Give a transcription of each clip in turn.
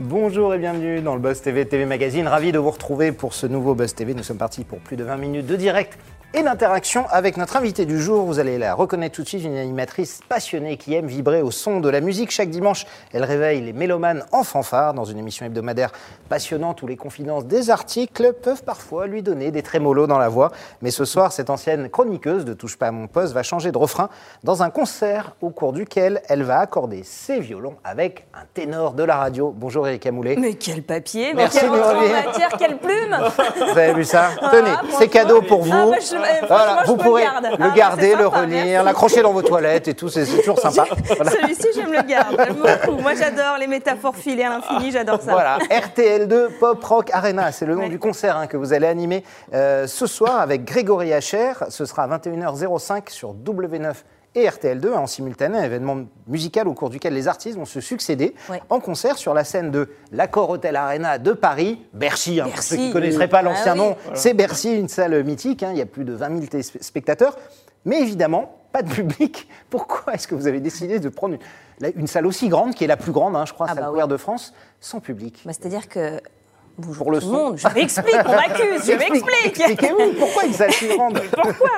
Bonjour et bienvenue dans le Buzz TV TV Magazine. Ravi de vous retrouver pour ce nouveau Buzz TV. Nous sommes partis pour plus de 20 minutes de direct et d'interaction avec notre invité du jour. Vous allez la reconnaître tout de suite, une animatrice passionnée qui aime vibrer au son de la musique. Chaque dimanche, elle réveille les mélomanes en fanfare dans une émission hebdomadaire passionnante où les confidences des articles peuvent parfois lui donner des trémolos dans la voix. Mais ce soir, cette ancienne chroniqueuse de Touche pas à mon poste va changer de refrain dans un concert au cours duquel elle va accorder ses violons avec un ténor de la radio. Bonjour Mais quel papier, Merci mais de quelle matière, quelle plume Vous avez vu ça Ah, Tenez, c'est cadeau pour vous. Ah, bah, je- eh, Voilà, vous pourrez garde. le Ah, garder, le sympa, relire, l'accrocher dans vos toilettes et tout, c'est toujours sympa. Voilà. Celui-ci, je me le garde. J'aime beaucoup. Moi, j'adore les métaphores filées à l'infini, j'adore ça. Voilà, RTL2 Pop Rock Arena, c'est le nom Ouais. du concert hein, que vous allez animer euh, ce soir avec Grégory Hacher. Ce sera à 21h05 sur W9 et RTL2 en simultané, un événement musical au cours duquel les artistes vont se succéder Ouais. en concert sur la scène de l'Accor Hotel Arena de Paris, Bercy. hein, pour ceux qui ne oui. connaisseraient pas Ah l'ancien oui. nom, c'est Bercy, une salle mythique. hein, il y a plus de 20 000 téléspectateurs. Mais évidemment, pas de public. Pourquoi est-ce que vous avez décidé de prendre une, salle aussi grande, qui est la plus grande, hein, je crois, Ah salle bah de France, sans public? Bah, C'est-à-dire que. Bonjour Pour le tout son. le monde, je m'explique, on m'accuse, je Explique- m'explique. Expliquez-vous, pourquoi Pourquoi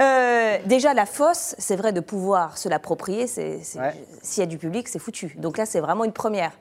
Euh, Déjà, la fosse, c'est vrai de pouvoir se l'approprier. c'est- c'est- Ouais. S'il y a du public, c'est foutu. Donc là, c'est vraiment une première.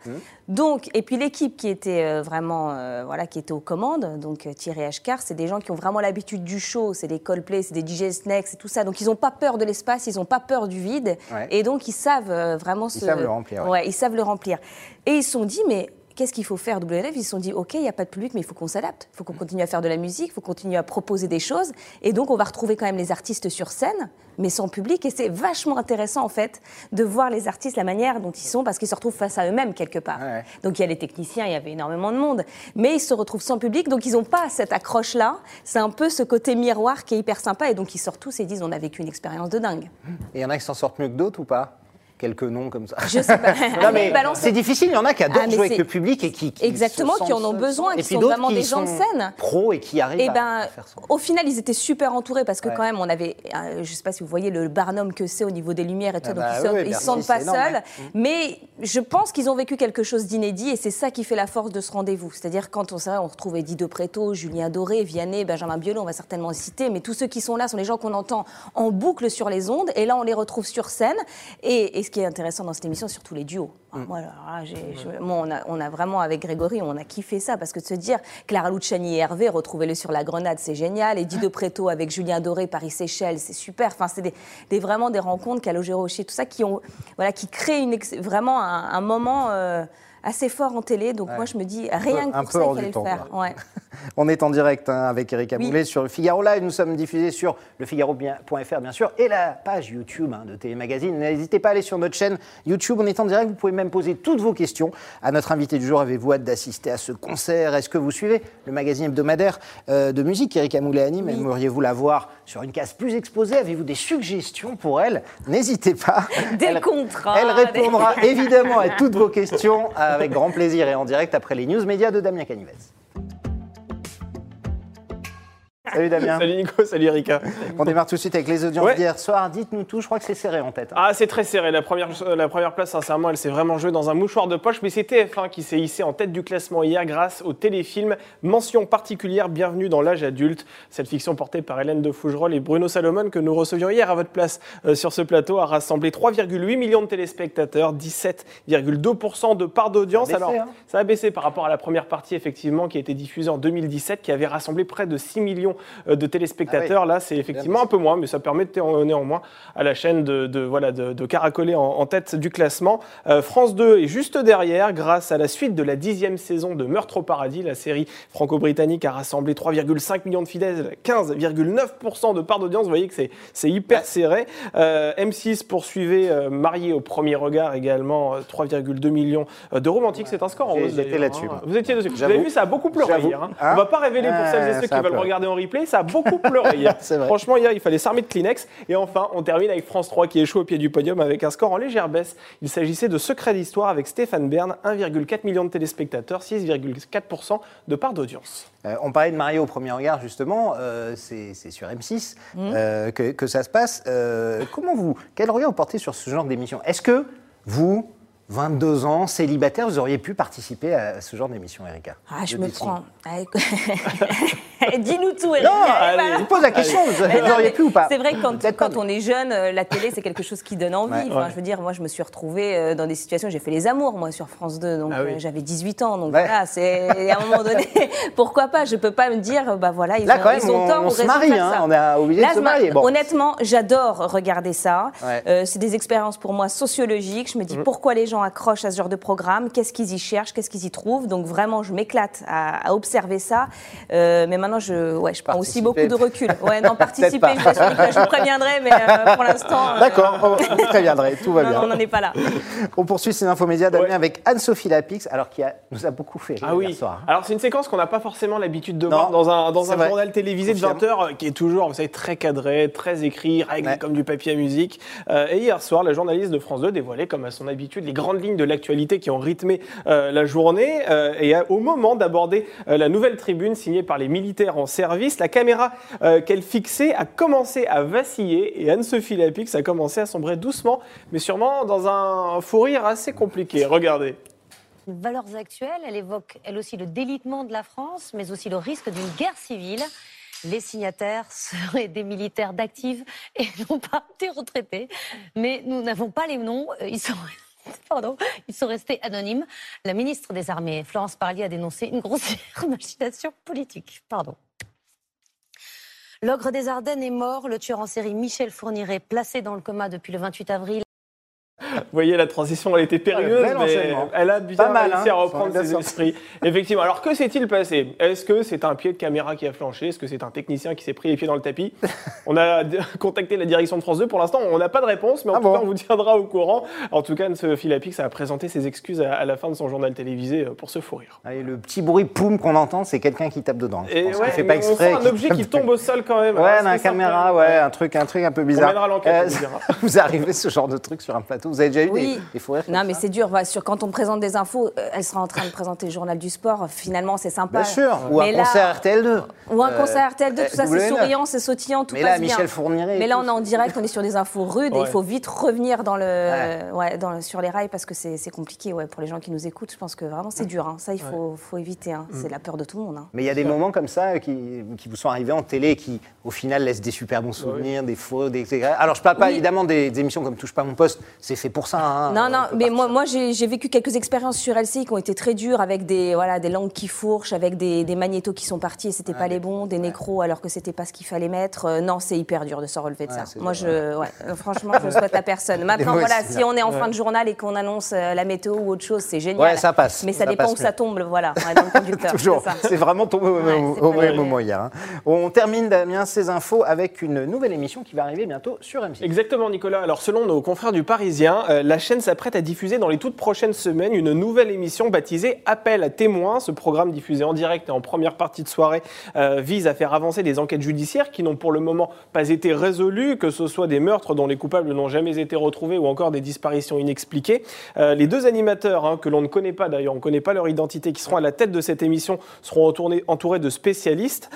Donc, et puis l'équipe qui était euh, vraiment, euh, voilà, qui était aux commandes, donc Thierry Ashkar, c'est des gens qui ont vraiment l'habitude du show. C'est des Coldplay, c'est des DJ Snacks et tout ça. Donc ils n'ont pas peur de l'espace, ils n'ont pas peur du vide, Ouais. et donc ils savent vraiment Ils se- savent le remplir. Ouais, ils savent le remplir. Et ils se sont dit, mais qu'est-ce qu'il faut faire WNF Ils se sont dit, OK, il n'y a pas de public, mais il faut qu'on s'adapte. Il faut qu'on continue à faire de la musique, il faut continuer à proposer des choses. Et donc, on va retrouver quand même les artistes sur scène, mais sans public. Et c'est vachement intéressant, en fait, de voir les artistes, la manière dont ils sont, parce qu'ils se retrouvent face à eux-mêmes, quelque part. Ouais. Donc, il y a les techniciens, il y avait énormément de monde. Mais ils se retrouvent sans public, donc ils n'ont pas cette accroche-là. C'est un peu ce côté miroir qui est hyper sympa. Et donc, ils sortent tous et disent, on a vécu une expérience de dingue. Et il y en a qui s'en sortent mieux que d'autres ou pas? Quelques noms comme ça. Je sais pas. Balancez. c'est difficile, il y en a qui adorent Ah, jouer avec le public et qui, qui Exactement, qui en ont besoin, et qui sont vraiment qui des gens de sont scène. Pros et qui arrivent Eh à ben, faire ça. au final, ils étaient super entourés parce que Ouais. quand même, on avait, euh, je sais pas si vous voyez le barnum que c'est au niveau des lumières et tout, Ah donc bah ils, se- oui, ils se sentent pas énorme, seuls. ouais. Mais je pense qu'ils ont vécu quelque chose d'inédit et c'est ça qui fait la force de ce rendez-vous. C'est-à-dire quand on, ça, on retrouve Eddie De Preto, Julien Doré, Vianney, Benjamin Biolay, on va certainement les citer, mais tous ceux qui sont là sont les gens qu'on entend en boucle sur les ondes et là, on les retrouve sur scène. Et, et ce qui est intéressant dans cette émission, surtout les duos. Mm. Moi, alors je- moi, on, a, on a vraiment, avec Grégory, on a kiffé ça parce que de se dire Clara Luciani et Hervé, retrouvez-le sur la grenade, c'est génial. Eddie De Preto avec Julien Doré, Paris-Séchelles, c'est super. Enfin, c'est des, des- vraiment des rencontres, Calogero Rocher, tout ça, qui, ont, voilà, qui créent une vraiment un, un moment euh, assez fort en télé. Donc moi, je me dis, rien que pour ça, il fallait du temps, le faire. Ouais. On est en direct hein, avec Eric Oui. Aboulet sur le Figaro Live. Nous sommes diffusés sur lefigaro.fr, bien sûr, et la page YouTube hein, de Télémagazine. N'hésitez pas à aller sur notre chaîne YouTube. On est en direct. Vous pouvez même poser toutes vos questions à notre invité du jour. Avez-vous hâte d'assister à ce concert? Est-ce que vous suivez le magazine hebdomadaire euh, de musique? qu'Eric Amoulet anime Aimeriez-vous la voir sur une case plus exposée Avez-vous des suggestions pour elle N'hésitez pas. Des Elle- contrats, Elle des- répondra évidemment à toutes vos questions avec grand plaisir et en direct après les news médias de Damien Canivez. Salut Damien. Salut Nico, salut Erika. On démarre tout de suite avec les audiences Ouais. d'hier soir. Dites-nous tout, je crois que c'est serré en tête. Ah, c'est très serré. La première, euh, la première place, sincèrement, elle s'est vraiment jouée dans un mouchoir de poche. Mais c'est TF1 qui s'est hissé en tête du classement hier grâce au téléfilm Mention particulière, bienvenue dans l'âge adulte. Cette fiction portée par Hélène de Fougerolles et Bruno Salomon que nous recevions hier à votre place euh, sur ce plateau a rassemblé 3,8 millions de téléspectateurs, 17,2% de part d'audience. Alors, hein. ça a baissé par rapport à la première partie, effectivement, qui a été diffusée en 2017, qui avait rassemblé près de 6 millions de téléspectateurs. Là, c'est effectivement un peu moins, mais ça permet de- néanmoins à la chaîne de, de- voilà, de, de caracoler en, en tête du classement. Euh, France 2 est juste derrière, grâce à la suite de la dixième saison de Meurtre au paradis. La série franco-britannique a rassemblé 3,5 millions de fidèles, 15,9% de part d'audience. Vous voyez que c'est- hyper serré. Euh, M6 poursuivait euh, Marié au premier regard également, euh, 3,2 millions euh, de romantique. C'est un score en hausse. d'ailleurs, là-dessus, hein. moi. Vous étiez dessus. Vous avez vu, ça a beaucoup pleuré hier. hein. Hein On va pas révéler pour Ah, celles et ceux qui a veulent regarder en replay. Ça a beaucoup pleuré hier. Franchement, hier, il fallait s'armer de Kleenex. Et enfin, on termine avec France 3 qui échoue au pied du podium avec un score en légère baisse. Il s'agissait de Secret d'Histoire avec Stéphane Bern, 1,4 million de téléspectateurs, 6,4% de part d'audience. Euh, on parlait de Mario au premier regard, justement. euh, c'est sur M6 euh, que, que ça se passe. Euh, comment vous, quel regard vous portez sur ce genre d'émission? Est-ce que vous, 22 ans, célibataire, vous auriez pu participer à ce genre d'émission, Erika Ah, je me prends. Dis-nous tout, Eric. Non, Allez, je pose la question, vous non, auriez pu ou pas C'est vrai que quand, on est jeune, euh, la télé, c'est quelque chose qui donne envie. Ouais. Enfin, Ouais. Je veux dire, moi, je me suis retrouvée euh, dans des situations, j'ai fait les amours, moi, sur France 2. Donc, Ah oui. euh, j'avais 18 ans. Donc, Ouais. voilà, c'est à un moment donné, pourquoi pas Je peux pas me dire, bah voilà, ils Là, ont, quand même, ils ont on, tort on se marie, hein, ça. on est obligé Là, de se marier. Bon. Honnêtement, j'adore regarder ça. Euh, c'est des expériences pour moi sociologiques. Je me dis pourquoi les gens accrochent à ce genre de programme, qu'est-ce qu'ils y cherchent, qu'est-ce qu'ils y trouvent. Donc vraiment, je m'éclate à, à observer ça. Euh, mais maintenant, je, ouais, je prends aussi beaucoup de recul. Ouais, non, participer, pas. je, vous préviendrai, mais euh, pour l'instant. euh, D'accord, on- vous préviendrez, tout va non, bien. non, on n'en est pas là. On poursuit ces infomédias Damien Ouais. avec Anne-Sophie Lapix, alors qui a- nous a beaucoup fait Ah oui. hier soir. Alors c'est une séquence qu'on n'a pas forcément l'habitude de Non, voir dans un, dans c'est un vrai. journal télévisé de Confirme. 20 h qui est toujours, vous savez, très cadré, très écrit, réglé Ouais. comme du papier à musique. Euh, et hier soir, la journaliste de France 2 dévoilait, comme à son habitude, les grandes lignes de l'actualité qui ont rythmé euh, la journée. Euh, et au moment d'aborder euh, la nouvelle tribune signée par les militaires en service, la caméra euh, qu'elle fixait a commencé à vaciller et Anne-Sophie Lapix a commencé à sombrer doucement, mais sûrement dans un fou rire assez compliqué. Regardez. valeurs actuelles. Elle évoque, elle aussi, le délitement de la France, mais aussi le risque d'une guerre civile. Les signataires seraient des militaires d'actifs et non pas des retraités. Mais nous n'avons pas les noms. Euh, Ils sont, pardon, ils sont restés anonymes. La ministre des Armées, Florence Parly, a dénoncé une grossière machination politique. Pardon. L'ogre des Ardennes est mort. Le tueur en série Michel Fourniret, placé dans le coma depuis le 28 avril, Vous voyez, la transition, elle était périlleuse, mais elle a bien mal, réussi hein. à reprendre Ils sont ses esprits. Effectivement. Alors, que s'est-il passé? Est-ce que c'est un pied de caméra qui a flanché? Est-ce que c'est un technicien qui s'est pris les pieds dans le tapis? On a contacté la direction de France 2. Pour l'instant, on n'a pas de réponse, mais en Ah tout bon? cas, on vous tiendra au courant. En tout cas, Anne-Sophie Lapix a présenté ses excuses à, à la fin de son journal télévisé euh, pour se fou rire. Allez, le petit bruit poum qu'on entend, c'est quelqu'un qui tape dedans. Et ouais, fait pas on exprès. sent un objet qui tombe au sol quand même. Ouais, Alors, dans la caméra, ouais, un truc, un truc un peu bizarre. mènera l'enquête, on vous dira. vous arrivez ce genre de truc sur un plateau. Vous avez déjà eu Oui. des, des fous rires Non, mais c'est dur. Voilà, sur, quand on présente des infos, euh, elle sera en train de présenter le journal du sport. Finalement, c'est sympa. Bien sûr. Ou Mais un là- concert RTL2. Ou un Euh, concert RTL2, tout ça, c'est W9. souriant, c'est sautillant, tout Mais passe là, bien. Michel Fourniret. et Mais là, on est en direct, on est sur des infos rudes et il faut vite revenir dans le, Ouais. ouais, dans le- sur les rails parce que c'est c'est compliqué ouais, pour les gens qui nous écoutent. Je pense que vraiment, c'est dur. hein. Ça, il faut, faut éviter. hein. Mm. C'est la peur de tout le monde. hein. Mais il y a des moments comme ça qui, qui vous sont arrivés en télé qui, au final, laissent des super bons souvenirs, des faux, des. Alors, je parle pas Oui. évidemment des, des émissions comme Touche pas mon poste, c'est fait pour ça. hein. Non, On non, mais moi, moi j'ai vécu quelques expériences sur LCI qui ont été très dures avec des, voilà, des langues qui fourchent, avec des, des magnétos qui sont partis et c'était Ouais, pas les bons, des nécros alors que c'était pas ce qu'il fallait mettre. Euh, non, c'est hyper dur de s'en relever de Ouais, ça. Moi, dur, je, ouais, euh, franchement, je souhaite à personne. Maintenant, voilà, si on est en fin de journal et qu'on annonce euh, la météo ou autre chose, c'est génial. Ouais, ça passe. Mais ça, Ça dépend passe où ça tombe, voilà, ouais, dans le conducteur. Toujours. c'est vraiment tombé au, Ouais, mauvais mal. moment hier. hein. On termine, Damien, ces infos avec une nouvelle émission qui va arriver bientôt sur M6. Exactement, Nicolas. Alors, selon nos confrères du Parisien, euh, la chaîne s'apprête à diffuser dans les toutes prochaines semaines une nouvelle émission baptisée Appel à témoins. Ce programme diffusé en direct et en première partie de soirée euh, vise à faire avancer des enquêtes judiciaires qui n'ont pour le moment pas été résolues, que ce soit des meurtres dont les coupables n'ont jamais été retrouvés ou encore des disparitions inexpliquées. Euh, les deux animateurs, hein, que l'on ne connaît pas d'ailleurs, on ne connaît pas leur identité, qui seront à la tête de cette émission, seront entourés, de spécialistes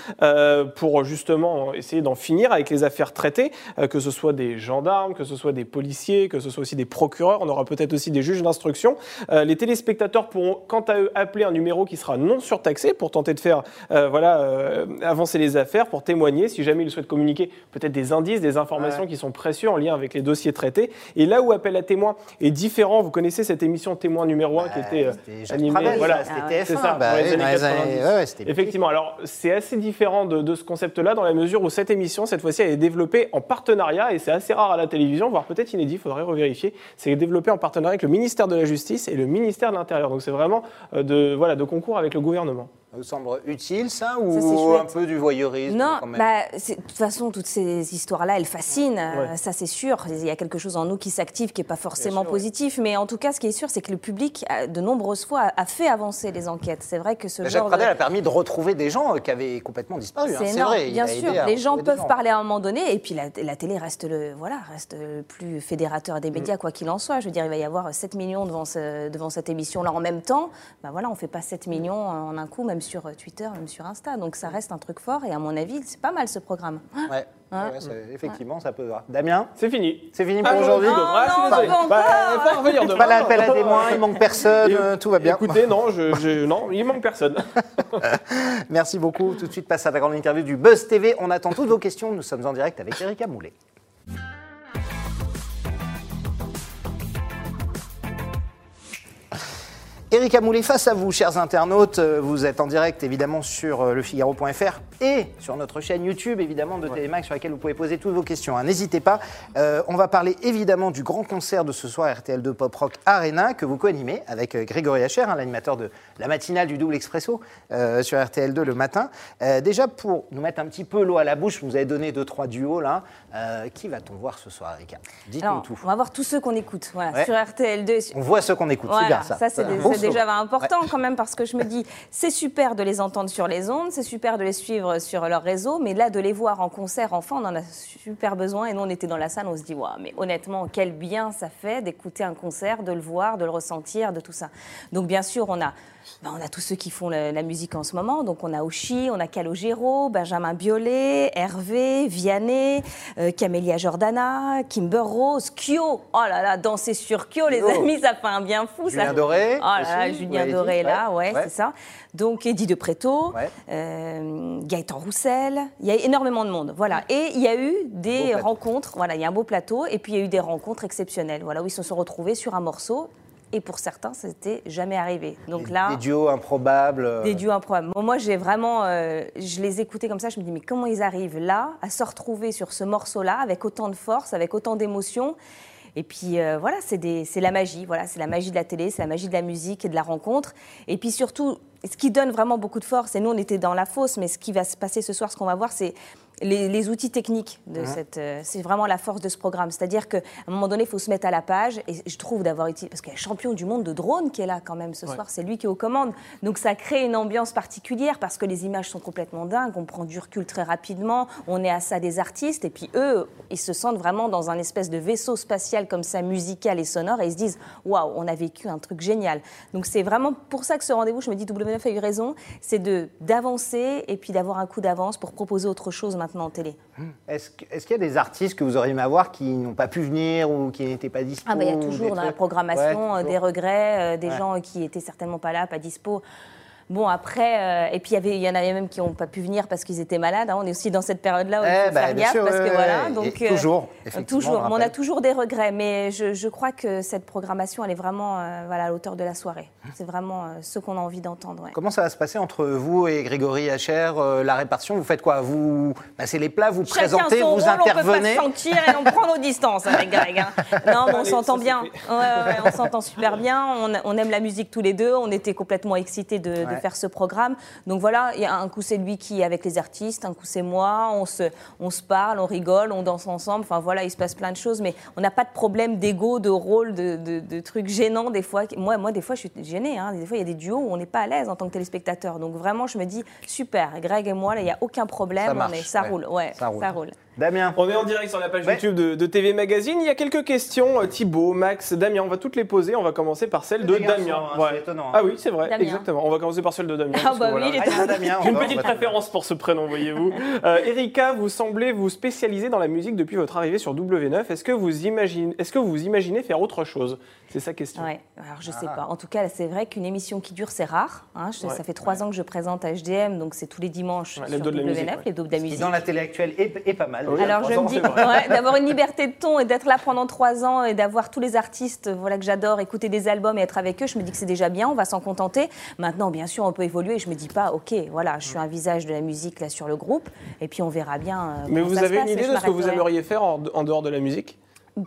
pour justement essayer d'en finir avec les affaires traitées, que ce soit des gendarmes, que ce soit des policiers, que ce soit aussi des procureurs, on aura peut-être aussi des juges d'instruction. Euh, les téléspectateurs pourront quant à eux appeler un numéro qui sera non surtaxé pour tenter de faire euh, voilà, euh, avancer les affaires, pour témoigner, si jamais ils souhaitent communiquer peut-être des indices, des informations Ouais. qui sont précieux en lien avec les dossiers traités. Et là où Appel à témoins est différent, vous connaissez cette émission Témoin numéro 1 qui était C'était Jacques animée. Voilà. c'était ouais. TF1. C'est ça, bah dans les oui, années dans les 90. années- ouais, ouais, c'était Effectivement, alors c'est assez différent de, de ce concept-là dans la mesure où cette émission, cette fois-ci, elle est développée en partenariat et c'est assez rare à la télévision, voire peut-être inédit, il faudrait revérifier. C'est développé en partenariat avec le ministère de la Justice et le ministère de l'Intérieur. Donc c'est vraiment euh, de, voilà, de concours avec le gouvernement. Ça vous semble utile, ça, Ça, c'est ou chouette. un peu du voyeurisme Non, quand même bah, de toute façon, toutes ces histoires-là, elles fascinent, euh, Ouais. ça c'est sûr. Il y a quelque chose en nous qui s'active, qui n'est pas forcément sûr, ouais. positif. Mais en tout cas, ce qui est sûr, c'est que le public, a- de nombreuses fois, a- fait avancer les enquêtes. C'est vrai que ce Bah, Jacques genre Pradel de... a permis de retrouver des gens euh, qui avaient complètement disparu. hein, C'est énorme, vrai. il bien a sûr. Les gens peuvent parler à un moment donné, et puis la, la télé reste le, voilà, reste le plus fédérateur des Mm. médias, quoi qu'il en soit. Je veux dire, il va y avoir 7 millions devant, ce- devant cette émission-là en même temps. Ben voilà, on ne fait pas 7 millions en un coup, même même sur euh, Twitter, même sur Insta. Donc ça reste un truc fort et à mon avis, c'est pas mal ce programme. Ouais. Hein Ouais, effectivement, ça peut voir. Damien, C'est fini. c'est fini Ah, pour aujourd'hui. non, Ah, non, pas. Bah. Pas l'appel à témoins, il manque personne, tout va bien. Écoutez, non, je, je- non, il manque personne. Merci beaucoup. Tout de suite, passe à la grande interview du Buzz TV. On attend toutes vos questions. Nous sommes en direct avec Erika Moulet. Erika Moulet, face à vous, chers internautes, Euh, vous êtes en direct évidemment sur euh, lefigaro.fr et sur notre chaîne YouTube évidemment de Télémax sur laquelle vous pouvez poser toutes vos questions. hein. N'hésitez pas. Euh, on va parler évidemment du grand concert de ce soir RTL2 Pop Rock Arena que vous co-animez avec Grégory Hacher, hein, l'animateur de la matinale du Double Expresso euh, sur RTL2 le matin. Euh, déjà pour nous mettre un petit peu l'eau à la bouche, vous avez donné deux trois duos là. Euh, qui va-t-on voir ce soir, Erika? Dites-nous tout. on va voir tous ceux qu'on écoute. Voilà, Ouais. sur RTL2. sur- On voit ceux qu'on écoute, c'est bien ça. c'est déjà important quand même parce que je me dis, c'est super de les entendre sur les ondes, c'est super de les suivre sur leur réseau, mais là, de les voir en concert, enfin, on en a super besoin. Et nous, on était dans la salle, on se dit, waouh, mais honnêtement, quel bien ça fait d'écouter un concert, de le voir, de le ressentir, de tout ça. Donc, bien sûr, on a. ben, on a tous ceux qui font la, la musique en ce moment. Donc, on a Oshi, on a Calogero, Benjamin Biolay, Hervé, Vianney, euh, Camélia Jordana, Kimber Rose, Kyo. Oh là là, danser sur Kyo, les amis, ça fait un bien fou. Julien ça. Doré Oh là là, Julien Doré dit, là, ouais, c'est ça. Donc Eddie de Préto, Ouais. euh, Gaëtan Roussel, il y a énormément de monde, voilà. Et il y a eu des rencontres, voilà, il y a un beau plateau, et puis il y a eu des rencontres exceptionnelles, voilà, où ils se sont retrouvés sur un morceau, et pour certains, c'était jamais arrivé. Donc Des- là, Des duos improbables. euh, des duos improbables. Moi, moi, j'ai vraiment, euh, je les écoutais comme ça, je me dis mais comment ils arrivent là à se retrouver sur ce morceau-là avec autant de force, avec autant d'émotion? Et puis euh, voilà, c'est la magie, voilà, c'est la magie de la télé, c'est la magie de la musique et de la rencontre. Et puis surtout, ce qui donne vraiment beaucoup de force, et nous on était dans la fosse, mais ce qui va se passer ce soir, ce qu'on va voir, c'est les, les outils techniques de cette. euh, c'est vraiment la force de ce programme. C'est-à-dire qu'à un moment donné, il faut se mettre à la page. Et je trouve d'avoir utilisé. Parce qu'il y a un champion du monde de drone qui est là quand même ce soir. C'est lui qui est aux commandes. Donc ça crée une ambiance particulière parce que les images sont complètement dingues. On prend du recul très rapidement. On est à ça des artistes. Et puis eux, ils se sentent vraiment dans un espèce de vaisseau spatial comme ça, musical et sonore. Et ils se disent waouh, on a vécu un truc génial. Donc c'est vraiment pour ça que ce rendez-vous, je me dis, W9 a eu raison, c'est d'avancer et puis d'avoir un coup d'avance pour proposer autre chose maintenant en télé. Est-ce que- est-ce qu'il y a des artistes que vous auriez aimé avoir qui n'ont pas pu venir ou qui n'étaient pas dispo Ah bah, il y a ou toujours dans la programmation Ouais, euh, des regrets, euh, des Ouais. gens qui étaient certainement pas là, pas dispo. Bon après, euh, et puis il y avait- il y en avait même qui n'ont pas pu venir parce qu'ils étaient malades. hein. On est aussi dans cette période-là où Eh il faut bah, faire bien gaffe sûr, parce ouais, que voilà. ouais. Donc Et toujours, effectivement, toujours. on a toujours des regrets, mais je, je crois que cette programmation, elle est vraiment euh, voilà, à la hauteur de la soirée. C'est vraiment euh, ce qu'on a envie d'entendre. ouais. Comment ça va se passer entre vous et Grégory Hacher euh, La répartition, vous faites quoi? Vous passez les plats, vous Chacun présentez, son vous rôle, intervenez On peut pas se sentir et on prend nos distances avec Greg. hein. Non, mais on s'entend bien. Ouais, ouais, on s'entend super bien. On, on aime la musique tous les deux. On était complètement excités de. Faire ce programme. Donc voilà, il y a un coup c'est lui qui est avec les artistes, un coup c'est moi. On se, on se parle, on rigole, on danse ensemble. Enfin voilà, il se passe plein de choses, mais on n'a pas de problème d'ego, de rôle, de, de- de trucs gênants des fois. Moi, moi, des fois, je suis gênée. hein. Des fois, il y a des duos où on n'est pas à l'aise en tant que téléspectateur. Donc vraiment, je me dis super. Greg et moi, là, il n'y a aucun problème. Ça on marche, est, ça ouais. roule. Ouais, Ça roule. Ça roule. Damien On est en direct sur la page Ouais. YouTube de, de TV Magazine. Il y a quelques questions. euh, Thibaut, Max, Damien, on va toutes les poser. On va commencer par celle de garçons, Damien. hein, c'est étonnant, hein. Ah oui, c'est vrai, Damien. exactement. On va commencer par celle de Damien. Ah bah voilà. oui, il est Ah, Damien J'ai une petite préférence pour ce prénom, voyez-vous. Euh, Erika, vous semblez vous spécialiser dans la musique depuis votre arrivée sur W9. Est-ce que vous imaginez, est-ce que vous vous imaginez faire autre chose? C'est sa question. Ouais, alors je sais Ah. pas. En tout cas, c'est vrai qu'une émission qui dure, c'est rare. hein. Je- Ouais. Ça fait trois ans que je présente HDM, donc c'est tous les dimanches Ouais, sur l'hebdo de la W9, musique, ouais. l'hebdo de la musique. dans la télé actuelle est, est pas mal. Oui, Alors je ans, me dis ouais, d'avoir une liberté de ton et d'être là pendant trois ans et d'avoir tous les artistes voilà, que j'adore, écouter des albums et être avec eux, je me dis que c'est déjà bien, on va s'en contenter. Maintenant, bien sûr, on peut évoluer. Je me dis pas, ok, voilà, je suis un visage de la musique là sur le groupe et puis on verra bien. euh, Mais vous ça avez une passe idée de ce que vous aimeriez faire en, en dehors de la musique?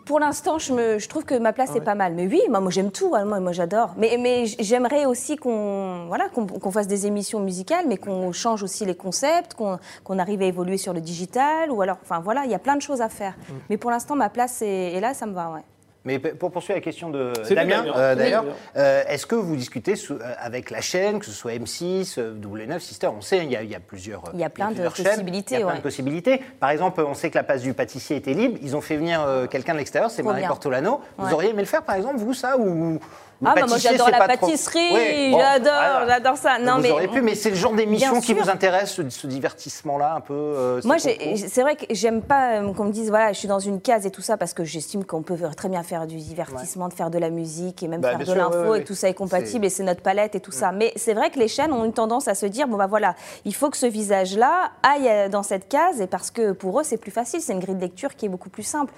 Pour l'instant, je, me- je trouve que ma place ouais. est pas mal. Mais oui, moi, moi, j'aime tout. hein. Moi, moi, j'adore. Mais, mais j'aimerais aussi qu'on voilà, qu'on fasse des émissions musicales, mais qu'on change aussi les concepts, qu'on qu'on arrive à évoluer sur le digital. Ou alors, enfin voilà, il y a plein de choses à faire. Mm. Mais pour l'instant, ma place est, est là, ça me va. Ouais. Mais pour poursuivre la question de C'est Damien, Damien. euh, Oui. d'ailleurs, euh, est-ce que vous discutez sous- euh, avec la chaîne, que ce soit M6, euh, W9, Sister? On sait, il y a, il y a plusieurs. Il y a plein de possibilités, Il y a plein ouais. de possibilités. Par exemple, on sait que la place du pâtissier était libre. Ils ont fait venir euh, quelqu'un de l'extérieur, c'est Marie. Portolano. Vous Ouais. auriez aimé le faire, par exemple, vous, ça Ou Ah, bah, moi j'adore la trop- pâtisserie, bon, j'adore, voilà. j'adore ça. Non, vous mais auriez pu, mais c'est le genre d'émission qui vous intéresse, ce, divertissement-là, un peu. euh, Moi, c'est vrai que j'aime pas euh, qu'on me dise, voilà, je suis dans une case et tout ça, parce que j'estime qu'on peut très bien faire du divertissement, de faire de la musique et même Bah, faire de l'info ouais, et tout ça est compatible et c'est notre palette et tout ça. Mais c'est vrai que les chaînes ont une tendance à se dire, bon bah voilà, il faut que ce visage-là aille euh, dans cette case et parce que pour eux, c'est plus facile, c'est une grille de lecture qui est beaucoup plus simple.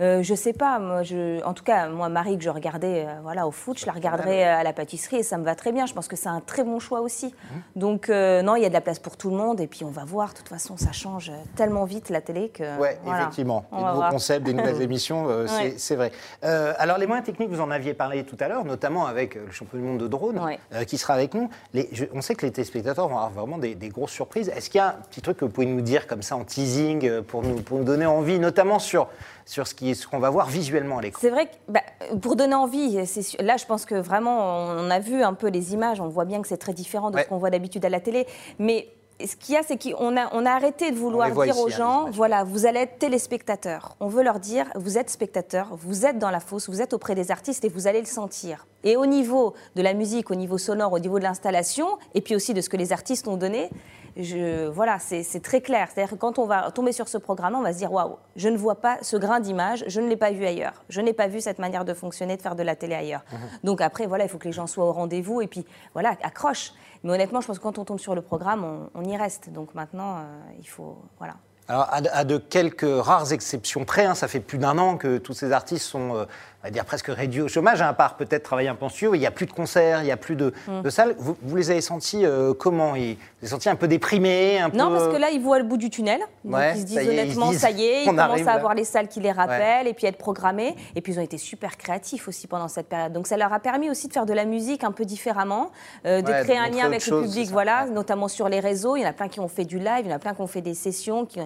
Euh, je sais pas, moi, je, en tout cas, moi, Marie, que je regardais euh, voilà, au foot, je la regarderai euh, à la pâtisserie et ça me va très bien. Je pense que c'est un très bon choix aussi. Mmh. Donc, euh, non, il y a de la place pour tout le monde et puis on va voir. De toute façon, ça change tellement vite la télé que. Voilà, effectivement. Des nouveaux voir. concepts, des nouvelles émissions, c'est- Ouais. c'est vrai. Alors, les moyens techniques, vous en aviez parlé tout à l'heure, notamment avec le champion du monde de drone Ouais. qui sera avec nous. Les- je- on sait que les téléspectateurs vont avoir vraiment des, des grosses surprises. Est-ce qu'il y a un petit truc que vous pouvez nous dire comme ça en teasing pour nous, pour nous donner envie, notamment sur, sur ce qu'on va voir visuellement à l'écran C'est vrai que bah, pour donner envie, là je pense que vraiment on a vu un peu les images, on voit bien que c'est très différent de Ouais. ce qu'on voit d'habitude à la télé. Mais ce qu'il y a, c'est qu'on a, on a arrêté de vouloir dire ici, aux hein, gens, voilà, vous allez être téléspectateurs. On veut leur dire, vous êtes spectateurs, vous êtes dans la fosse, vous êtes auprès des artistes et vous allez le sentir. Et au niveau de la musique, au niveau sonore, au niveau de l'installation, et puis aussi de ce que les artistes ont donné, je, voilà, c'est très clair. C'est-à-dire que quand on va tomber sur ce programme, on va se dire waouh, je ne vois pas ce grain d'image, je ne l'ai pas vu ailleurs. Je n'ai pas vu cette manière de fonctionner, de faire de la télé ailleurs. Donc après, voilà, il faut que les gens soient au rendez-vous et puis voilà, accroche. Mais honnêtement, je pense que quand on tombe sur le programme, on, on y reste. Donc maintenant, euh, il faut, voilà. Alors, à de, à de quelques rares exceptions près, hein, ça fait plus d'un an que tous ces artistes sont, euh, va dire, presque réduits au chômage, hein, à part peut-être travailler un studio. Il n'y a plus de concerts, il n'y a plus de, Mm. de salles. Vous, vous les avez sentis euh, comment Ils- Vous les avez sentis un peu déprimés un Non, peu, parce que là, ils voient le bout du tunnel. Donc Ouais, ils se disent est, honnêtement, disent, ça y est, ils commencent arrive à là. avoir les salles qui les rappellent et puis être programmés. Et puis ils ont été super créatifs aussi pendant cette période. Donc ça leur a permis aussi de faire de la musique un peu différemment, euh, de Ouais, de créer un lien avec le public, voilà, notamment sur les réseaux. Il y en a plein qui ont fait du live, il y en a plein qui ont fait des sessions. qui-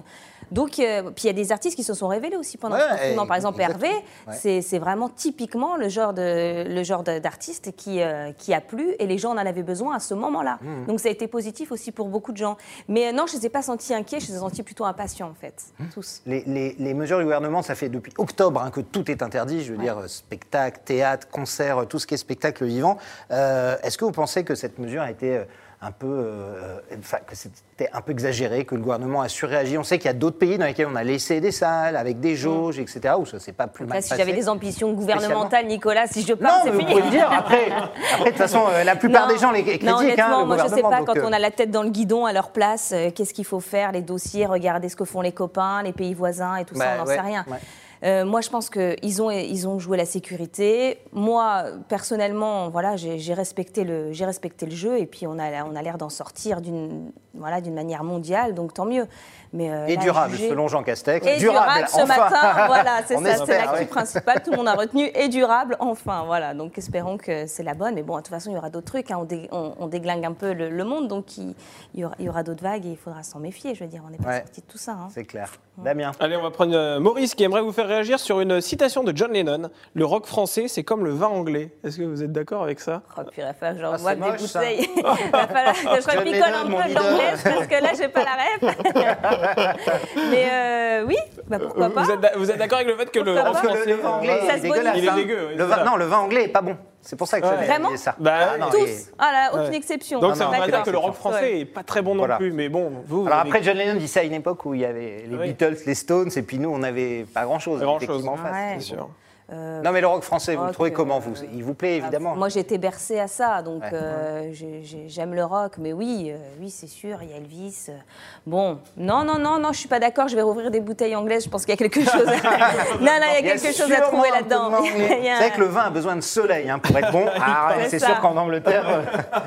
Donc, euh, puis il y a des artistes qui se sont révélés aussi pendant ce confinement. Par exemple. Hervé, c'est vraiment typiquement le genre de le genre d'artiste qui euh, qui a plu et les gens en en avaient besoin à ce moment-là. Mmh. Donc ça a été positif aussi pour beaucoup de gens. Mais euh, non, je ne les ai pas sentis inquiets, je les ai sentis plutôt impatients en fait, Mmh. tous. Les, les- les mesures du gouvernement, ça fait depuis octobre hein, que tout est interdit, je veux dire, euh, spectacle, théâtre, concert, tout ce qui est spectacle vivant. Euh, Est-ce que vous pensez que cette mesure a été un peu, euh, enfin, que c'était un peu exagéré, que le gouvernement a surréagi On sait qu'il y a d'autres pays dans lesquels on a laissé des salles avec des jauges, etc., où ça s'est pas plus mal si j'avais des ambitions gouvernementales, Nicolas, si je parle, c'est mais vous fini. pouvez le dire. Après, après, de toute façon, euh, la plupart Non, des gens les critiquent. Non, hein, honnêtement, le moi je sais pas, quand euh, on a la tête dans le guidon à leur place, euh, qu'est-ce qu'il faut faire, les dossiers, regarder ce que font les copains, les pays voisins et tout Bah, ça, on n'en ouais, sait rien. ouais. Euh, moi, je pense qu'ils ont, ils ont joué la sécurité. Moi, personnellement, voilà, j'ai respecté, le- j'ai respecté le jeu et puis on a, on a l'air d'en sortir d'une voilà, manière mondiale, donc tant mieux. Mais, euh, Et là, durable, juger- selon Jean Castex. et durable, ce enfin. matin, voilà, c'est ça, c'est l'actu oui. principale, tout le monde a retenu, et durable, enfin, voilà, donc espérons que c'est la bonne, mais bon, de toute façon, il y aura d'autres trucs, hein, on, dé- on- on déglingue un peu le, le monde, donc il, il y aura, il y aura d'autres vagues et il faudra s'en méfier, je veux dire, on n'est pas Ouais. sorti de tout ça. hein. C'est clair. Damien. Allez, on va prendre euh, Maurice qui aimerait vous faire réagir sur une citation de John Lennon. Le rock français, c'est comme le vin anglais. Est-ce que vous êtes d'accord avec ça? Oh, puis il va falloir que j'en Ah, boive c'est des moche, ça. bouteilles. il va falloir que je John repicole Lennon, un mon peu de leader. l'anglaise parce que là, j'ai pas la rêve. Mais euh, oui, bah, pourquoi pas. Vous êtes, vous êtes d'accord avec le fait que le Pourquoi rock Parce que le, français. le vin anglais, Ça il est se dégueulasse. bonifie. hein. Il est dégueu, oui, le c'est vin, ça. non, le vin anglais est pas bon. C'est pour ça que j'avais Vraiment ça. Bah, Ah, non, Tous Ah là, aucune Ouais. exception. Donc ça non, dire D'accord. que le rock français Ouais. est pas très bon non Voilà. plus. Mais bon, vous. Alors après, John Lennon dit ça à une époque où il y avait les Oui. Beatles, les Stones, et puis nous, on n'avait pas grand-chose. Pas grand-chose. effectivement, en face. Ouais. C'est sûr. Euh, Non, mais le rock français, vous le trouvez comment euh, vous Il vous plaît, évidemment. Moi, j'ai été bercée à ça, donc Ouais. euh, j'ai- j'ai- j'aime le rock, mais oui, oui, c'est sûr, il y a Elvis. Bon, non, non, non, non, je suis pas d'accord. Je vais rouvrir des bouteilles anglaises. Je pense qu'il y a quelque chose. non, non, il y a quelque chose à trouver là-dedans. a C'est vrai que le vin a besoin de soleil hein, pour être bon. Ah, C'est sûr qu'en Angleterre,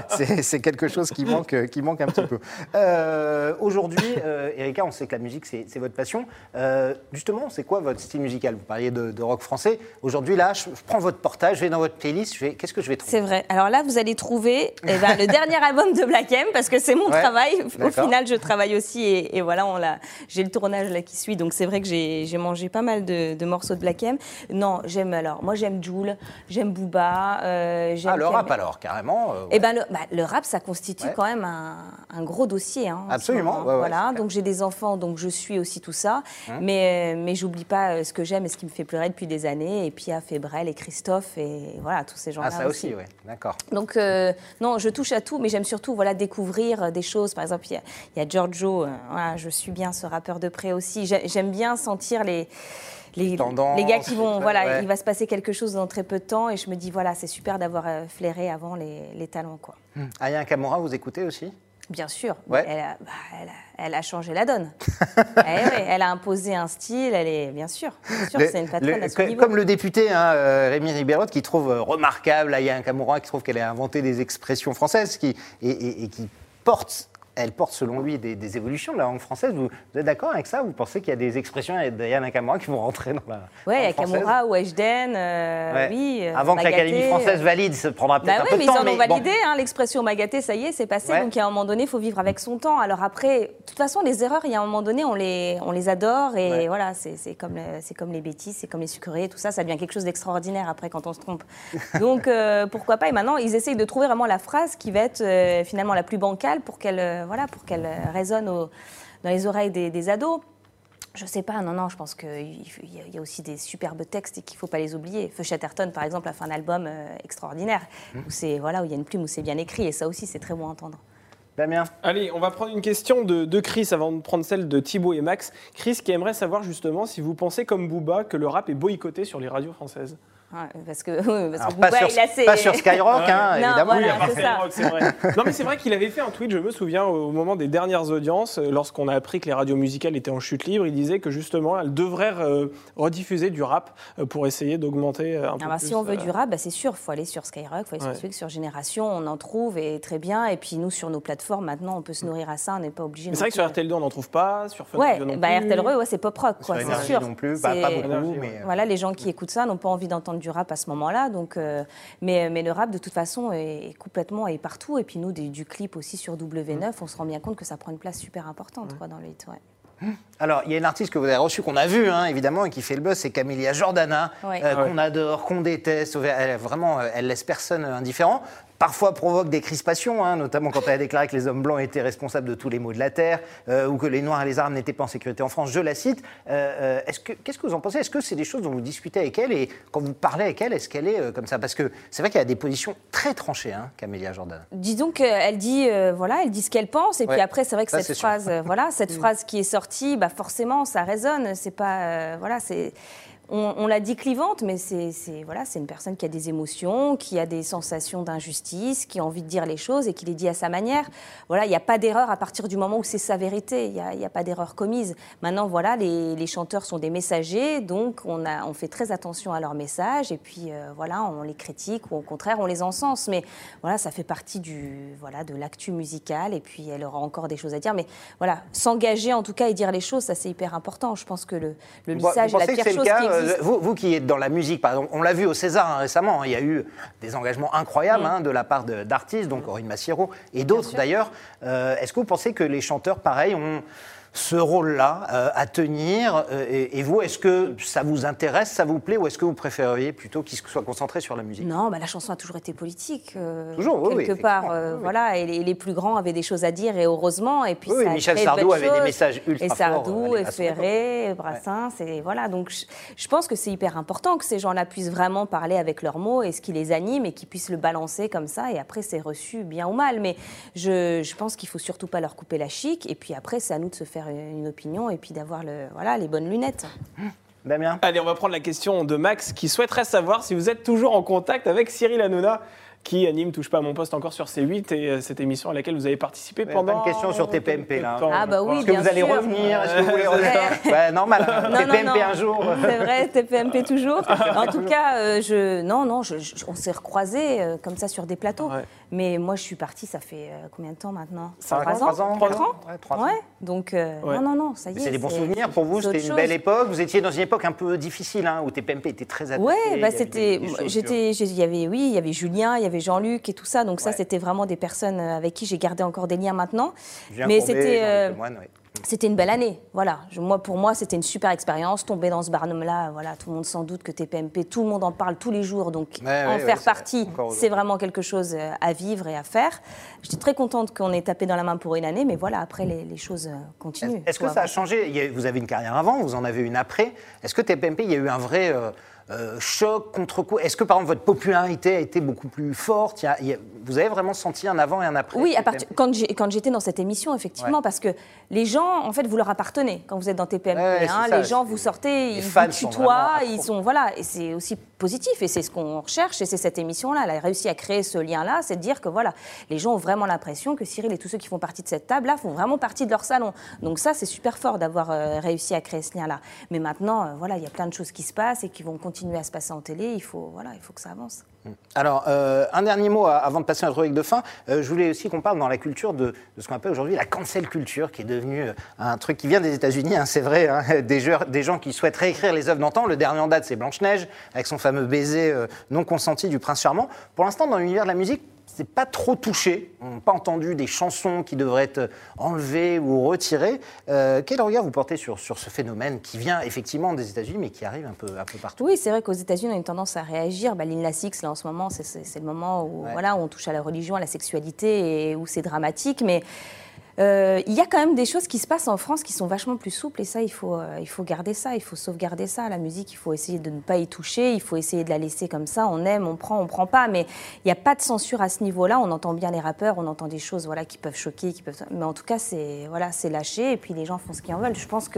c'est quelque chose qui manque, qui manque un petit peu. Euh, Aujourd'hui, euh, Erika, on sait que la musique, c'est c'est votre passion. Euh, justement, c'est quoi votre style musical? Vous parliez de, de rock français. Aujourd'hui, là, je, prends votre portage, je vais dans votre playlist. vais- Qu'est-ce que je vais trouver? C'est vrai. Alors là, vous allez trouver eh ben, le dernier album de Black M parce que c'est mon Ouais, travail. Au final, je travaille aussi et, et voilà, on l'a. J'ai le tournage là qui suit, donc c'est vrai que j'ai j'ai mangé pas mal de, de morceaux de Black M. Non, j'aime alors. Moi, j'aime Joule, j'aime Booba, euh, j'aime. Ah, le rap alors, carrément. euh, Eh ben le, bah, le rap, ça constitue Ouais. quand même un, un gros dossier. hein, Absolument, moment, voilà. Hein Donc j'ai des enfants, donc je suis aussi tout ça. Mais, euh, mais j'oublie pas euh, ce que j'aime et ce qui me fait pleurer depuis des années. Et Piaf et Brel et Christophe et voilà tous ces gens-là. Ah ça aussi, oui, d'accord. Donc euh, non, je touche à tout, mais j'aime surtout voilà découvrir des choses. Par exemple, il y, a Giorgio, voilà, je suis bien ce rappeur de près aussi. J'aime bien sentir les les, les, gars qui vont, voilà, il va se passer quelque chose dans très peu de temps et je me dis, voilà, c'est super d'avoir flairé avant les, les talents. Quoi. Hum. Aya Kamura, vous écoutez aussi? Bien sûr, ouais. elle, a, bah, elle, a, elle, a, changé la donne. eh elle a imposé un style, elle est bien sûr, c'est une patronne à son Comme le député hein, euh, Rémi Ribérot qui trouve euh, remarquable Aya Kamura, qui trouve qu'elle a inventé des expressions françaises qui, et, et, et qui porte elle porte selon lui des, évolutions de la langue française. Vous, êtes d'accord avec ça? Vous pensez qu'il y a des expressions d'Ayana Nakamura qui vont rentrer dans la Oui, Nakamura ou Ejden, euh, oui. Euh, Avant que l'Académie française valide, ça prendra peut-être bah un peu de temps. Mais ils en ont validé, hein, l'expression magaté, ça y est, c'est passé. Donc à un moment donné, il faut vivre avec son temps. Alors après, de toute façon, les erreurs, il y a un moment donné, on les, on les adore. Et voilà, c'est comme, comme les bêtises, c'est comme les sucreries, tout ça, ça devient quelque chose d'extraordinaire après quand on se trompe. Donc euh, pourquoi pas? Et maintenant, ils essayent de trouver vraiment la phrase qui va être finalement la plus bancale pour qu'elle voilà, pour qu'elle résonne dans les oreilles des, ados. Je sais pas, non, non, je pense qu'il y a aussi des superbes textes et qu'il ne faut pas les oublier. Feu Chatterton, par exemple, a fait un album euh, extraordinaire, mmh. où c'est voilà, où il y a une plume, où c'est bien écrit, et ça aussi, c'est très bon à entendre. Damien? Allez, on va prendre une question de, de, Chris avant de prendre celle de Thibaut et Max. Chris qui aimerait savoir justement si vous pensez comme Booba que le rap est boycotté sur les radios françaises? Parce que, parce pas, sur, pas, sur, Skyrock, hein, évidemment. c'est vrai. non, mais c'est vrai qu'il avait fait un tweet, je me souviens, au moment des dernières audiences, euh, lorsqu'on a appris que les radios musicales étaient en chute libre, il disait que justement, elles devraient euh, rediffuser du rap euh, pour essayer d'augmenter un peu ah bah, Si on veut du rap, bah, c'est sûr, il faut aller sur Skyrock, il faut aller sur sur Génération, on en trouve et très bien. Et puis nous, sur nos plateformes, maintenant, on peut se nourrir à ça, on n'est pas obligé. C'est vrai que sur RTL2, on n'en trouve pas, sur Fun ouais, non bah, RTL2, ouais, c'est pop rock, quoi, c'est sûr. non plus, pas beaucoup. Mais... Voilà, les gens qui écoutent ça n'ont pas envie d'entendre du rap à ce moment-là. Donc, euh, mais, mais, le rap, de toute façon, est, complètement est partout. Et puis nous, du clip aussi sur W9, on se rend bien compte que ça prend une place super importante quoi, dans le hit. Alors, il y a une artiste que vous avez reçue, qu'on a vue, hein, évidemment, et qui fait le buzz, c'est Camélia Jordana, euh, qu'on adore, qu'on déteste. Elle, vraiment, elle laisse personne indifférent parfois provoque des crispations, hein, notamment quand elle a déclaré que les hommes blancs étaient responsables de tous les maux de la terre, euh, ou que les Noirs et les Arabes n'étaient pas en sécurité en France. Je la cite. Euh, euh, qu'est-ce que vous en pensez? Est-ce que c'est des choses dont vous discutez avec elle? Et quand vous parlez avec elle, est-ce qu'elle est comme ça? Parce que c'est vrai qu'elle a des positions très tranchées, hein, Camélia Jordan. Disons qu'elle dit, voilà, elle dit ce qu'elle pense, et puis après, c'est vrai que cette phrase, voilà, cette mm. phrase qui est sortie, bah forcément, ça résonne. C'est pas, voilà, c'est on, l'a dit clivante, mais c'est voilà, une personne qui a des émotions, qui a des sensations d'injustice, qui a envie de dire les choses et qui les dit à sa manière. Voilà, il n'y a pas d'erreur à partir du moment où c'est sa vérité. Il n'y a, a, pas d'erreur commise. Maintenant, voilà, les, chanteurs sont des messagers, donc on, a, on fait très attention à leurs messages et puis euh, voilà, on les critique ou au contraire on les encense. Mais voilà, ça fait partie du voilà de l'actu musical et puis elle aura encore des choses à dire. Mais voilà, s'engager en tout cas et dire les choses, ça c'est hyper important. Je pense que le, le lissage est la pire chose qui euh, vous, qui êtes dans la musique, par exemple, on l'a vu au César hein, récemment, hein, il y a eu des engagements incroyables hein, de la part d'artistes, donc Aurine Massiero et d'autres d'ailleurs. Euh, est-ce que vous pensez que les chanteurs, pareil, ont ce rôle-là euh, à tenir euh, et, vous, est-ce que ça vous intéresse, ça vous plaît, ou est-ce que vous préféreriez plutôt qu'il soit concentré sur la musique? Non, bah, la chanson a toujours été politique. Euh, toujours, quelque part. Voilà, et les, plus grands avaient des choses à dire, et heureusement. Et puis oui, Michel Sardou avait des messages ultra et Sardou, et Ferré, et Brassens, et voilà. Donc, je, pense que c'est hyper important que ces gens-là puissent vraiment parler avec leurs mots et ce qui les anime, et qu'ils puissent le balancer comme ça. Et après, c'est reçu bien ou mal. Mais je, je pense qu'il faut surtout pas leur couper la chic. Et puis après, c'est à nous de se faire une opinion et puis d'avoir le, voilà, les bonnes lunettes. Damien Allez, on va prendre la question de Max qui souhaiterait savoir si vous êtes toujours en contact avec Cyril Hanouna qui anime Touche pas à mon poste encore sur C8 et euh, cette émission à laquelle vous avez participé pendant. Pas de question sur TPMP là. ah bah oui, Est-ce que vous allez revenir? Est-ce que vous voulez revenir? bah, Normal, TPMP un jour. C'est vrai, TPMP toujours. en tout cas, euh, je... non, non, je, on s'est recroisés euh, comme ça sur des plateaux. Mais moi, je suis partie, ça fait combien de temps maintenant? 3 ans 3 ans 4 ans Ouais, 3 ans. Donc, non, non, non, ça y est. C'est des bons souvenirs pour vous C'était une belle époque Vous étiez dans une époque un peu difficile hein, où TPMP était très attaqué Ouais, bah, c'était. J'étais. Il y avait, oui, il y avait Julien, il y avait Jean-Luc et tout ça. Donc ça, c'était vraiment des personnes euh, avec qui j'ai gardé encore des liens maintenant. Mais c'était euh, c'était une belle année. Voilà. moi, pour moi, c'était une super expérience. Tomber dans ce barnum-là, voilà, tout le monde s'en doute que TPMP, tout le monde en parle tous les jours. Donc, en faire partie, c'est vraiment quelque chose euh, à vivre et à faire. J'étais très contente qu'on ait tapé dans la main pour une année, mais voilà, après, les, choses continuent. Est-ce que ça a changé? Vous avez une carrière avant, vous en avez une après. Est-ce que TPMP, il y a eu un vrai euh, choc, contre-coup Est-ce que par exemple votre popularité a été beaucoup plus forte? Il y a- il y a- Vous avez vraiment senti un avant et un après Oui, à quand j'étais dans cette émission, effectivement, Ouais. parce que les gens, en fait, vous leur appartenez quand vous êtes dans TPMP. Ouais, hein, les gens vous sortez, les ils vous tutoient, ils sont voilà, et c'est aussi positif et c'est ce qu'on recherche et c'est cette émission-là. Elle a réussi à créer ce lien-là, c'est de dire que voilà, les gens ont vraiment l'impression que Cyril et tous ceux qui font partie de cette table-là font vraiment partie de leur salon. Donc ça, c'est super fort d'avoir euh, réussi à créer ce lien-là. Mais maintenant, euh, voilà, il y a plein de choses qui se passent et qui vont continuer à se passer en télé. Il faut voilà, il faut que ça avance. Alors, euh, un dernier mot à- avant de passer à notre rubrique de fin. Euh, je voulais aussi qu'on parle dans la culture de, ce qu'on appelle aujourd'hui la cancel culture, qui est devenue euh, un truc qui vient des États-Unis, hein, c'est vrai. hein, des, gens qui souhaitent réécrire les œuvres d'antan. Le dernier en date, c'est Blanche-Neige, avec son fameux baiser euh, non consenti du prince charmant. Pour l'instant, dans l'univers de la musique, c'est pas trop touché. On n'a pas entendu des chansons qui devraient être enlevées ou retirées. Euh, quel regard vous portez sur, sur ce phénomène qui vient effectivement des États-Unis, mais qui arrive un peu, un peu partout? Oui, c'est vrai qu'aux États-Unis, on a une tendance à réagir. Bah, X, là, en ce moment, c'est- le moment où, Ouais. voilà, où on touche à la religion, à la sexualité et où c'est dramatique. Mais euh, il y a quand même des choses qui se passent en France qui sont vachement plus souples et ça, il faut, euh, il faut garder ça, il faut sauvegarder ça. La musique, il faut essayer de ne pas y toucher, il faut essayer de la laisser comme ça. On aime, on prend, on prend pas. Mais il n'y a pas de censure à ce niveau-là. On entend bien les rappeurs, on entend des choses voilà, qui peuvent choquer, qui peuvent... mais en tout cas, c'est voilà, lâché et puis les gens font ce qu'ils en veulent. Je pense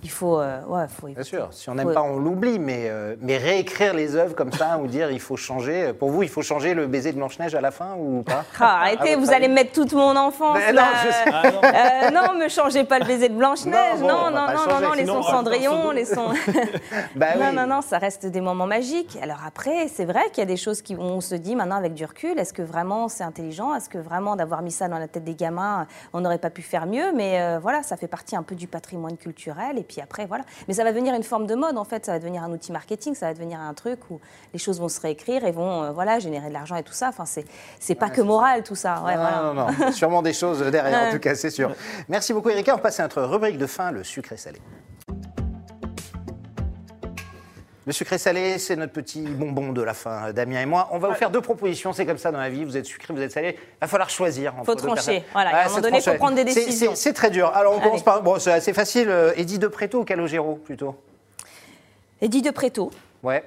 qu'il faut, euh, ouais, faut Bien sûr, si on n'aime pas, on l'oublie, mais, euh, mais réécrire les œuvres comme ça ou dire il faut changer. Pour vous, il faut changer le baiser de Blanche-Neige à la fin ou pas? Ah, arrêtez, À votre vous allez mettre toute mon enfance. Mais là. non, je sais. Ah, non. Euh, non, me changez pas le baiser de Blanche-Neige. Non, bon, Non, non, non, le non, les sons Cendrillon, les sons. Bah non, oui. non, non, ça reste des moments magiques. Alors après, c'est vrai qu'il y a des choses qui, où on se dit maintenant avec du recul, est-ce que vraiment c'est intelligent? Est-ce que vraiment d'avoir mis ça dans la tête des gamins, on n'aurait pas pu faire mieux? Mais euh, voilà, ça fait partie un peu du patrimoine culturel. Et puis après, voilà. Mais ça va devenir une forme de mode en fait. Ça va devenir un outil marketing. Ça va devenir un truc où les choses vont se réécrire et vont, euh, voilà, générer de l'argent et tout ça. Enfin, c'est, c'est pas Ouais, que ça. moral tout ça. Ouais, non, voilà. non, non, non. sûrement des choses derrière, en tout cas, c'est sûr. Merci beaucoup, Erika. On passe à notre rubrique de fin, le sucré salé. Le sucré salé, c'est notre petit bonbon de la fin, euh, Damien et moi. On va vous faire deux propositions, c'est comme ça dans la vie, vous êtes sucré, vous êtes salé, il va falloir choisir. entre Faut trancher, voilà, à un moment donné, faut trancher. prendre des décisions. C'est très dur. Alors on Allez. commence par, bon, c'est assez facile, euh, Eddie de Préto ou Calogero plutôt? Eddie de Préto. Ouais.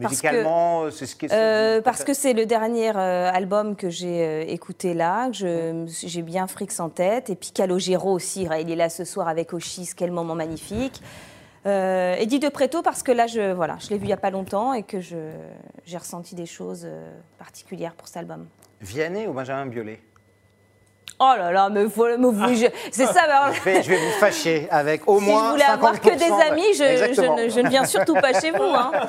Parce Musicalement, euh, c'est ce qui est... Euh, parce que c'est le dernier euh, album que j'ai euh, écouté là, que j'ai bien Frix en tête. Et puis Calogero aussi, il est là ce soir avec Oshis, quel moment magnifique. Euh, Eddie de Préto parce que là, je, voilà, je l'ai vu il n'y a pas longtemps et que je- j'ai ressenti des choses euh, particulières pour cet album. Vianney ou Benjamin Biolay? Oh là là, faut- me- vous- je- c'est ça. alors, je vais, je vais vous fâcher avec au si moins je voulais avoir que des 50%, amis, je, ne, je ne viens surtout pas chez vous. hein.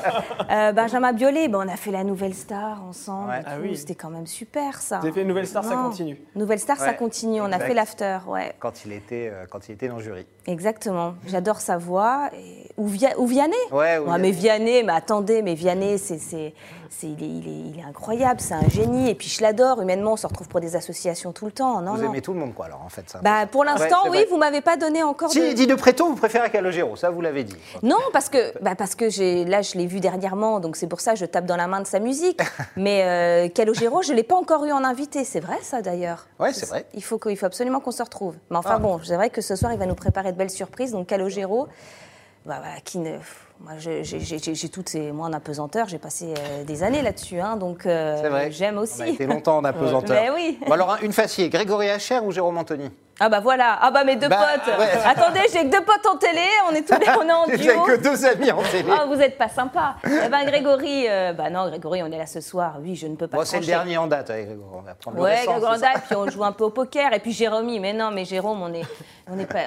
Euh, Benjamin Biolay, ben, on a fait la Nouvelle Star ensemble. Ouais. Ah oui. C'était quand même super ça. Vous avez fait une Nouvelle Star, ça continue. Nouvelle Star, ça continue. On a fait l'after, ouais. Quand il était, euh, quand il était dans le jury. Exactement. J'adore sa voix. Et... Ou, Via- ou Vianney Ouais, ou Ouais, mais Vianney, mais attendez, mais Vianney, c'est, c'est, c'est- il, est, il est- il est incroyable, c'est un génie. Et puis je l'adore. Humainement, on se retrouve pour des associations tout le temps. Non, vous non. aimez tout le monde, quoi, alors, en fait. ça. Bah, pour l'instant, Ouais, oui, vous m'avez pas donné encore Si, de. Eddie de Préto, vous préférez Calogero, ça, vous l'avez dit. Non, parce que, bah parce que j'ai, là, je l'ai vu dernièrement, donc c'est pour ça que je tape dans la main de sa musique. Mais euh, Calogero, je ne l'ai pas encore eu en invité. C'est vrai, ça, d'ailleurs. Ouais, c'est vrai. Il faut, que- il faut absolument qu'on se retrouve. Mais enfin, Ah. bon, c'est vrai que ce soir, il va nous préparer de belles surprises. Donc, Calogero, bah, voilà, qui ne. Moi, j'ai- j'ai j'ai- j'ai toutes ces. Moi, en apesanteur, j'ai passé euh, des années là-dessus. hein, donc, euh, C'est vrai. j'aime On a aussi. été longtemps en apesanteur. Mais oui. Bon, alors, un- une facier, Grégory Hacher ou Jérôme Anthony? Ah, bah voilà. Ah, bah mes deux Bah, potes. ouais. Attendez, j'ai que deux potes en télé. On est tous les, on est en duo. n'avez que deux amis en télé. Ah, vous êtes pas sympa. Eh ben, Grégory, euh, bah non, Grégory, on est là ce soir. Oui, je ne peux pas Bon, c'est le dernier en date, avec Grégory. On va prendre le Ouais, récent, Grégory ça Dal, puis on joue un peu au poker. Et puis Jérémy, mais non, mais Jérôme, on est, on est pas,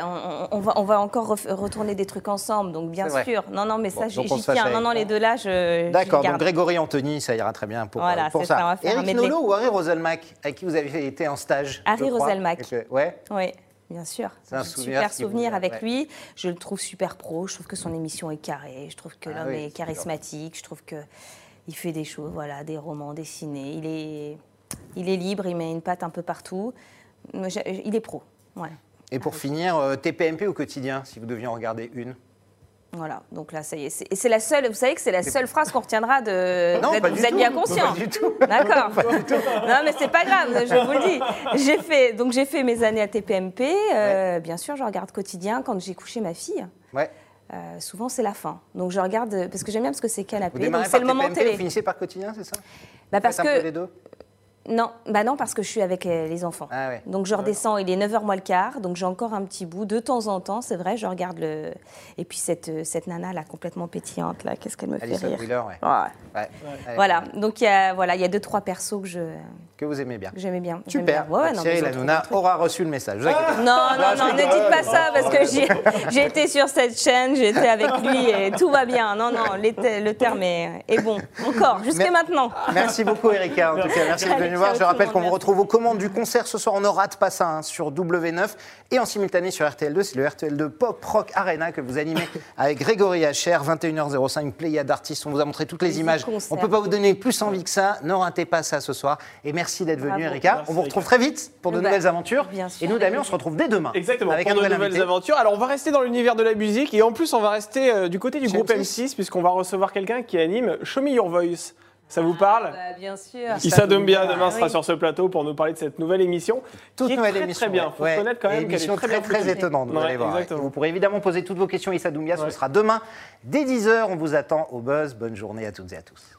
on, va, on va encore retourner des trucs ensemble, donc bien C'est vrai. sûr. Non, non, mais Bon, ça, donc j'y tiens. Non, non, les deux là, je. D'accord, donc. Grégory Anthony, ça ira très bien pour, Voilà, euh, pour ça. ça, on va faire Eric. Nolo ou Harry Roselmack, avec qui vous avez été en stage Harry. Roselmack. Que- Ouais. Oui, bien sûr. C'est un souvenir super vous- souvenir avec ouais. lui. Je le trouve super pro. Je trouve que son émission est carrée. Je trouve que Ah l'homme oui, est charismatique. Je trouve que il fait des choses, voilà, des romans dessinés. Il est, il est libre. Il met une patte un peu partout. Il est pro. Ouais. Et pour finir, euh, TPMP au quotidien, si vous deviez en regarder une Voilà, donc là, ça y est. Et c'est la seule, vous savez que c'est la seule phrase qu'on retiendra de. Non, vous êtes, pas vous du êtes tout. bien conscient. Pas du tout. D'accord. Non, mais c'est pas grave, je vous le dis. J'ai fait, donc j'ai fait mes années à TPMP. euh, Bien sûr, je regarde quotidien quand j'ai couché ma fille. Ouais. euh, souvent c'est la fin. Donc je regarde, parce que j'aime bien parce que c'est canapé, donc c'est le moment TPMP, vous télé. finissez par quotidien, c'est ça? Bah, parce que Non, bah non, parce que je suis avec euh, les enfants. Ah ouais. Donc je redescends, il est 9h moins le quart, donc j'ai encore un petit bout. De temps en temps, c'est vrai, je regarde le. Et puis cette, euh, cette nana là, complètement pétillante, là, qu'est-ce qu'elle me fait Alison rire. Wheeler, ouais. Ouais. Ouais. Ouais. Voilà, donc il y a, voilà, il y a deux, trois persos que je- Que vous aimez bien. que j'aimais bien. J'aime Super. bien. Non, un truc. aura reçu le message. vous inquiétez pas. Non, non, non, ne dites pas ça parce que j'ai- j'ai été sur cette chaîne, j'ai été avec lui et tout va bien. Non, non, le terme est, est bon. Encore, jusqu'à maintenant. Merci beaucoup Erika en tout cas, merci d'être Je rappelle qu'on vous retrouve aux commandes du concert ce soir, on ne rate pas ça hein, sur W9 et en simultané sur RTL2, c'est le RTL2 Pop Rock Arena que vous animez avec Grégory Hacher, 21h05, Pléiade d'artistes, on vous a montré toutes les Les images. concerts. On ne peut pas vous donner plus envie que ça, ne ratez pas ça ce soir et merci d'être venu. Erika. Merci, on vous retrouve très vite pour de Bah, nouvelles aventures bien sûr. et nous Damien on se retrouve dès demain Exactement, avec pour nouvel nouvelles invité. aventures. Alors, on va rester dans l'univers de la musique et en plus, on va rester euh, du côté du groupe M6. M6 puisqu'on va recevoir quelqu'un qui anime Show Me Your Voice. Ça vous parle Bah, bien sûr. Issa Doumbia demain Ah, sera oui. sur ce plateau pour nous parler de cette nouvelle émission. Toute qui est nouvelle très, émission. Très bien, faut ouais. reconnaître quand même qu'elle est émission très, très, étonnante, vous Ouais, allez voir. Vous pourrez évidemment poser toutes vos questions, Issa Doumbia, ce sera demain dès 10h. On vous attend au buzz. Bonne journée à toutes et à tous.